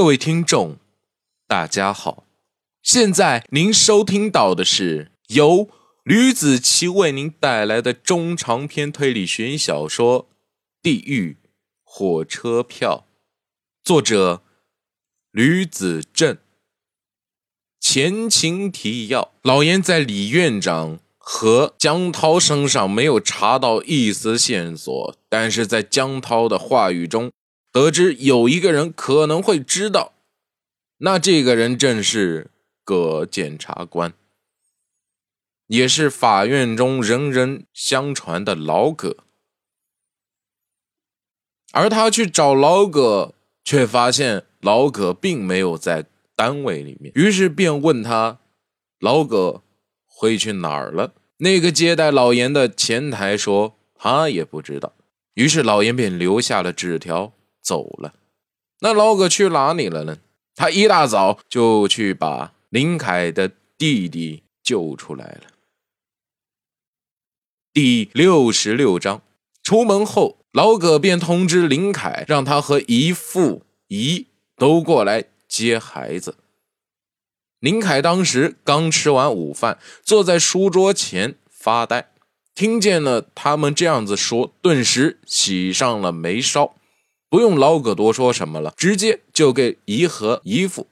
各位听众，大家好，现在您收听到的是由吕子奇为您带来的中长篇推理悬疑小说《地狱火车票》，作者吕子正。前情提要：老严在李院长和江涛身上没有查到一丝线索，但是在江涛的话语中得知有一个人可能会知道，那这个人正是葛检察官，也是法院中人人相传的老葛。而他去找老葛，却发现老葛并没有在。单位里面，于是便问他：“老葛回去哪儿了？”那个接待老严的前台说：“他也不知道。”于是老严便留下了纸条走了。那老葛去哪里了呢？他一大早就去把林凯的弟弟救出来了。第六十六章，出门后，老葛便通知林凯，让他和姨父姨都过来。接孩子，林凯当时刚吃完午饭，坐在书桌前发呆，听见了他们这样子说，顿时喜上了眉梢。不用老葛多说什么了，直接就给姨和姨父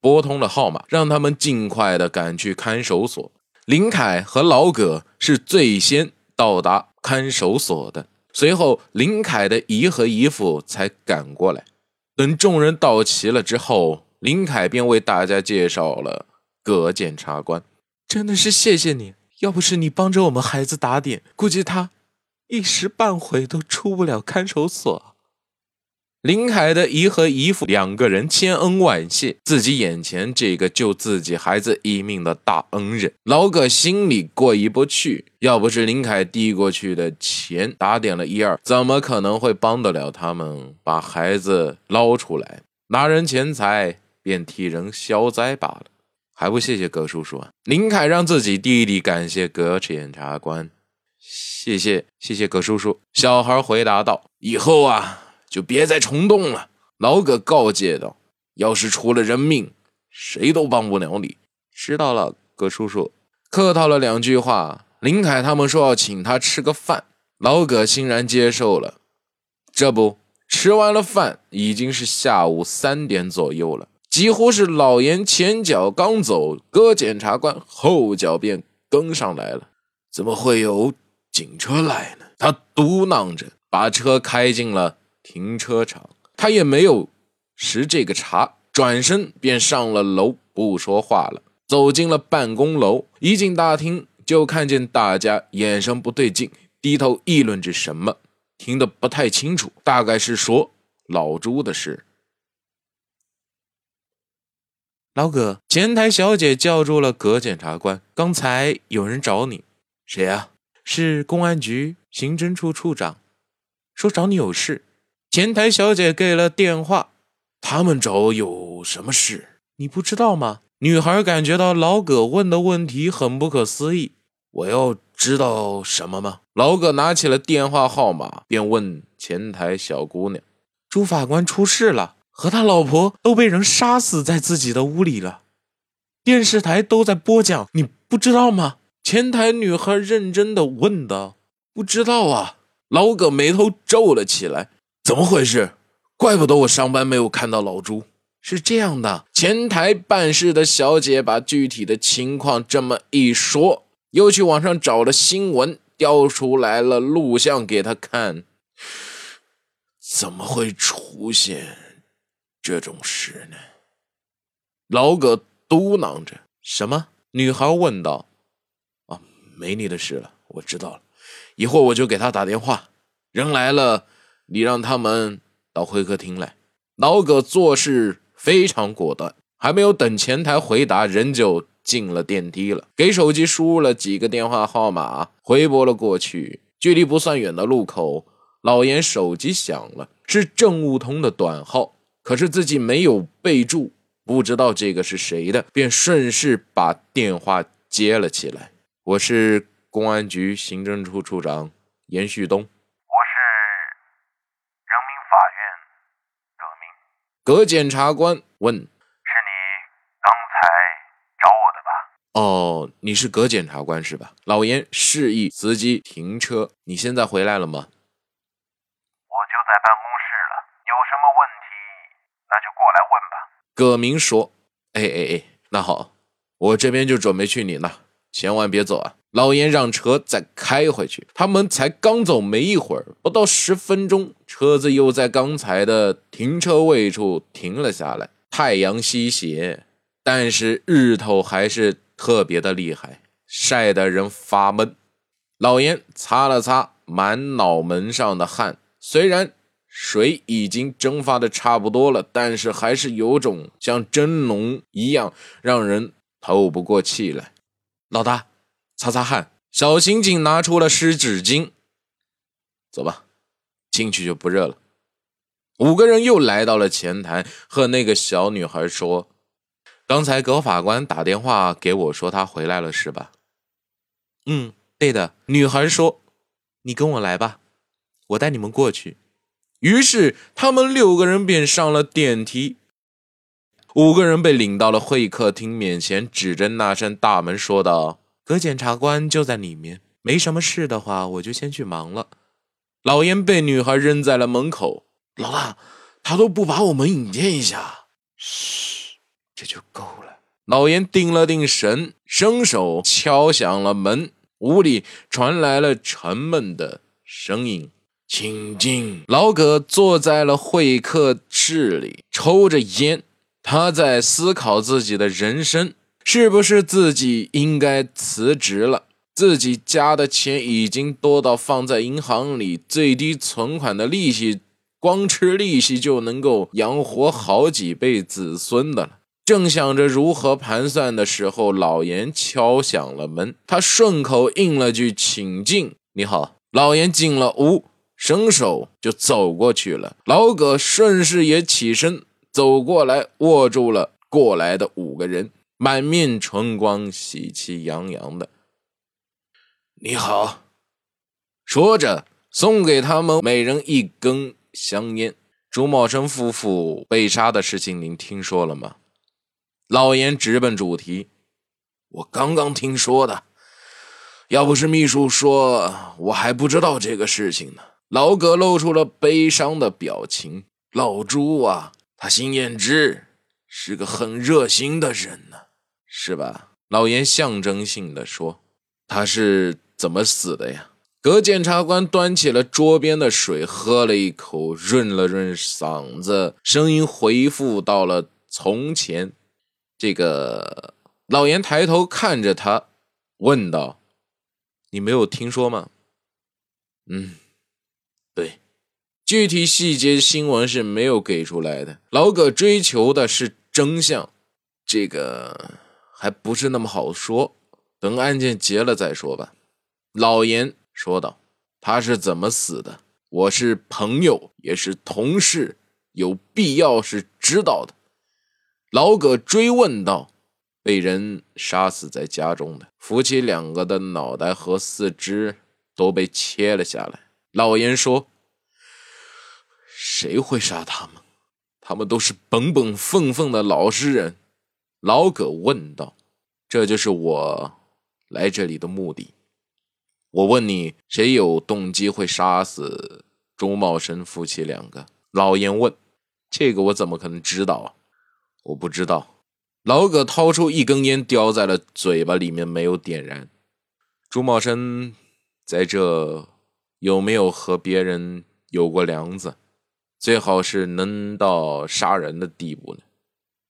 拨通了号码，让他们尽快的赶去看守所。林凯和老葛是最先到达看守所的，随后林凯的姨和姨父才赶过来。等众人到齐了之后，林凯便为大家介绍了葛检察官。真的是谢谢你，要不是你帮着我们孩子打点，估计他一时半会都出不了看守所。林凯的姨和姨父两个人千恩万谢自己眼前这个救自己孩子一命的大恩人，老葛心里过意不去。要不是林凯递过去的钱打点了一二，怎么可能会帮得了他们把孩子捞出来？拿人钱财便替人消灾罢了，还不谢谢葛叔叔啊！林凯让自己弟弟感谢葛检察官，谢谢谢谢葛叔叔。小孩回答道：“以后啊。”就别再冲动了，老葛告诫道：“要是出了人命，谁都帮不了你。”知道了，葛叔叔。客套了两句话，林凯他们说要请他吃个饭，老葛欣然接受了。这不，吃完了饭，已经是下午三点左右了。几乎是老严前脚刚走，葛检察官后脚便跟上来了。怎么会有警车来呢？他嘟囔着，把车开进了。停车场，他也没有识这个茬，转身便上了楼，不说话了。走进了办公楼，一进大厅就看见大家眼神不对劲，低头议论着什么，听得不太清楚，大概是说老朱的事。老葛，前台小姐叫住了葛检察官，刚才有人找你，谁呀？是公安局刑侦处处长，说找你有事。前台小姐给了电话，他们找有什么事？你不知道吗？女孩感觉到老葛问的问题很不可思议。我要知道什么吗？老葛拿起了电话号码，便问前台小姑娘：“朱法官出事了，和他老婆都被人杀死在自己的屋里了，电视台都在播讲，你不知道吗？”前台女孩认真的问道：“不知道啊。”老葛眉头皱了起来。怎么回事？怪不得我上班没有看到老朱。是这样的，前台办事的小姐把具体的情况这么一说，又去网上找了新闻，调出来了录像给他看。怎么会出现这种事呢？老葛嘟囔着。什么？女孩问道。啊，没你的事了，我知道了。一会儿我就给他打电话，人来了。你让他们到会客厅来。老葛做事非常果断，还没有等前台回答，人就进了电梯了。给手机输入了几个电话号码，回拨了过去。距离不算远的路口，老严手机响了，是政务通的短号，可是自己没有备注，不知道这个是谁的，便顺势把电话接了起来。我是公安局刑侦处处长严旭东。葛检察官问：“是你刚才找我的吧？”“哦，你是葛检察官是吧？”老严示意司机停车。“你现在回来了吗？”“我就在办公室了，有什么问题那就过来问吧。”葛明说。“哎哎哎，那好，我这边就准备去你那，千万别走啊！”老严让车再开回去，他们才刚走没一会儿，不到十分钟，车子又在刚才的停车位处停了下来。太阳西斜，但是日头还是特别的厉害，晒得人发闷。老严擦了擦满脑门上的汗，虽然水已经蒸发的差不多了，但是还是有种像蒸笼一样，让人透不过气来。老大。擦擦汗，小刑警拿出了湿纸巾。走吧，进去就不热了。五个人又来到了前台，和那个小女孩说：“刚才葛法官打电话给我说他回来了，是吧？”“嗯，对的。”女孩说：“你跟我来吧，我带你们过去。”于是他们六个人便上了电梯。五个人被领到了会客厅面前，指着那扇大门说道。葛检察官就在里面，没什么事的话，我就先去忙了。老严被女孩扔在了门口。老大，他都不把我们引荐一下。嘘，这就够了。老严定了定神，伸手敲响了门。屋里传来了沉闷的声音：“请进。”老葛坐在了会客室里，抽着烟，他在思考自己的人生。是不是自己应该辞职了？自己家的钱已经多到放在银行里，最低存款的利息，光吃利息就能够养活好几辈子孙的了。正想着如何盘算的时候，老严敲响了门，他顺口应了句“请进”。你好，老严进了屋，伸手就走过去了。老葛顺势也起身走过来，握住了过来的五个人。满面春光，喜气洋洋的。你好，说着送给他们每人一根香烟。朱茂生夫妇被杀的事情，您听说了吗？老严直奔主题。我刚刚听说的。要不是秘书说，我还不知道这个事情呢。老葛露出了悲伤的表情。老朱啊，他心眼直，是个很热心的人呢。是吧？老严象征性的说：“他是怎么死的呀？”葛检察官端起了桌边的水，喝了一口，润了润嗓子，声音恢复到了从前。这个老严抬头看着他，问道：“你没有听说吗？”“嗯，对，具体细节新闻是没有给出来的。老葛追求的是真相，这个。”还不是那么好说，等案件结了再说吧。”老严说道。“他是怎么死的？我是朋友，也是同事，有必要是知道的。”老葛追问道。“被人杀死在家中的夫妻两个的脑袋和四肢都被切了下来。”老严说。“谁会杀他们？他们都是本本分分的老实人。”老葛问道：“这就是我来这里的目的。我问你，谁有动机会杀死朱茂生夫妻两个？”老严问：“这个我怎么可能知道啊？我不知道。”老葛掏出一根烟，叼在了嘴巴里面，没有点燃。朱茂生在这有没有和别人有过梁子？最好是能到杀人的地步呢？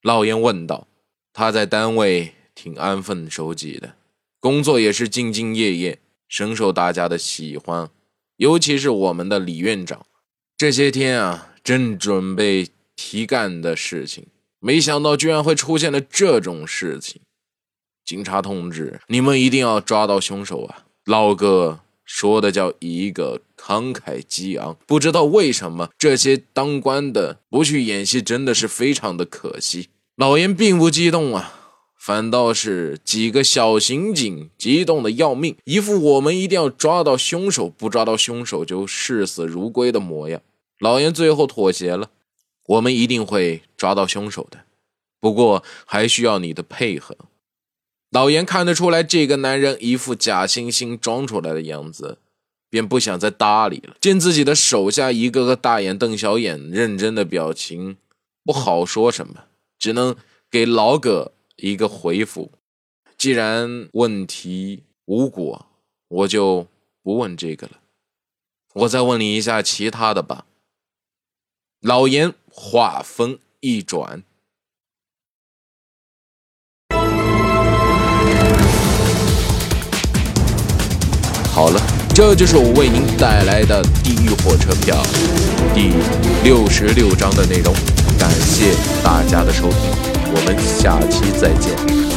老严问道。他在单位挺安分守己的，工作也是兢兢业业，深受大家的喜欢。尤其是我们的李院长，这些天啊，正准备提干的事情，没想到居然会出现了这种事情。警察同志，你们一定要抓到凶手啊！老哥说的叫一个慷慨激昂。不知道为什么这些当官的不去演戏，真的是非常的可惜。老严并不激动啊，反倒是几个小刑警激动的要命，一副我们一定要抓到凶手，不抓到凶手就视死如归的模样。老严最后妥协了，我们一定会抓到凶手的，不过还需要你的配合。老严看得出来，这个男人一副假惺惺装出来的样子，便不想再搭理了。见自己的手下一个个大眼瞪小眼、认真的表情，不好说什么，只能给老葛一个回复：既然问题无果，我就不问这个了。我再问你一下其他的吧。老严话锋一转。好了，这就是我为您带来的《地狱火车票》第六十六章的内容。谢谢大家的收听，我们下期再见。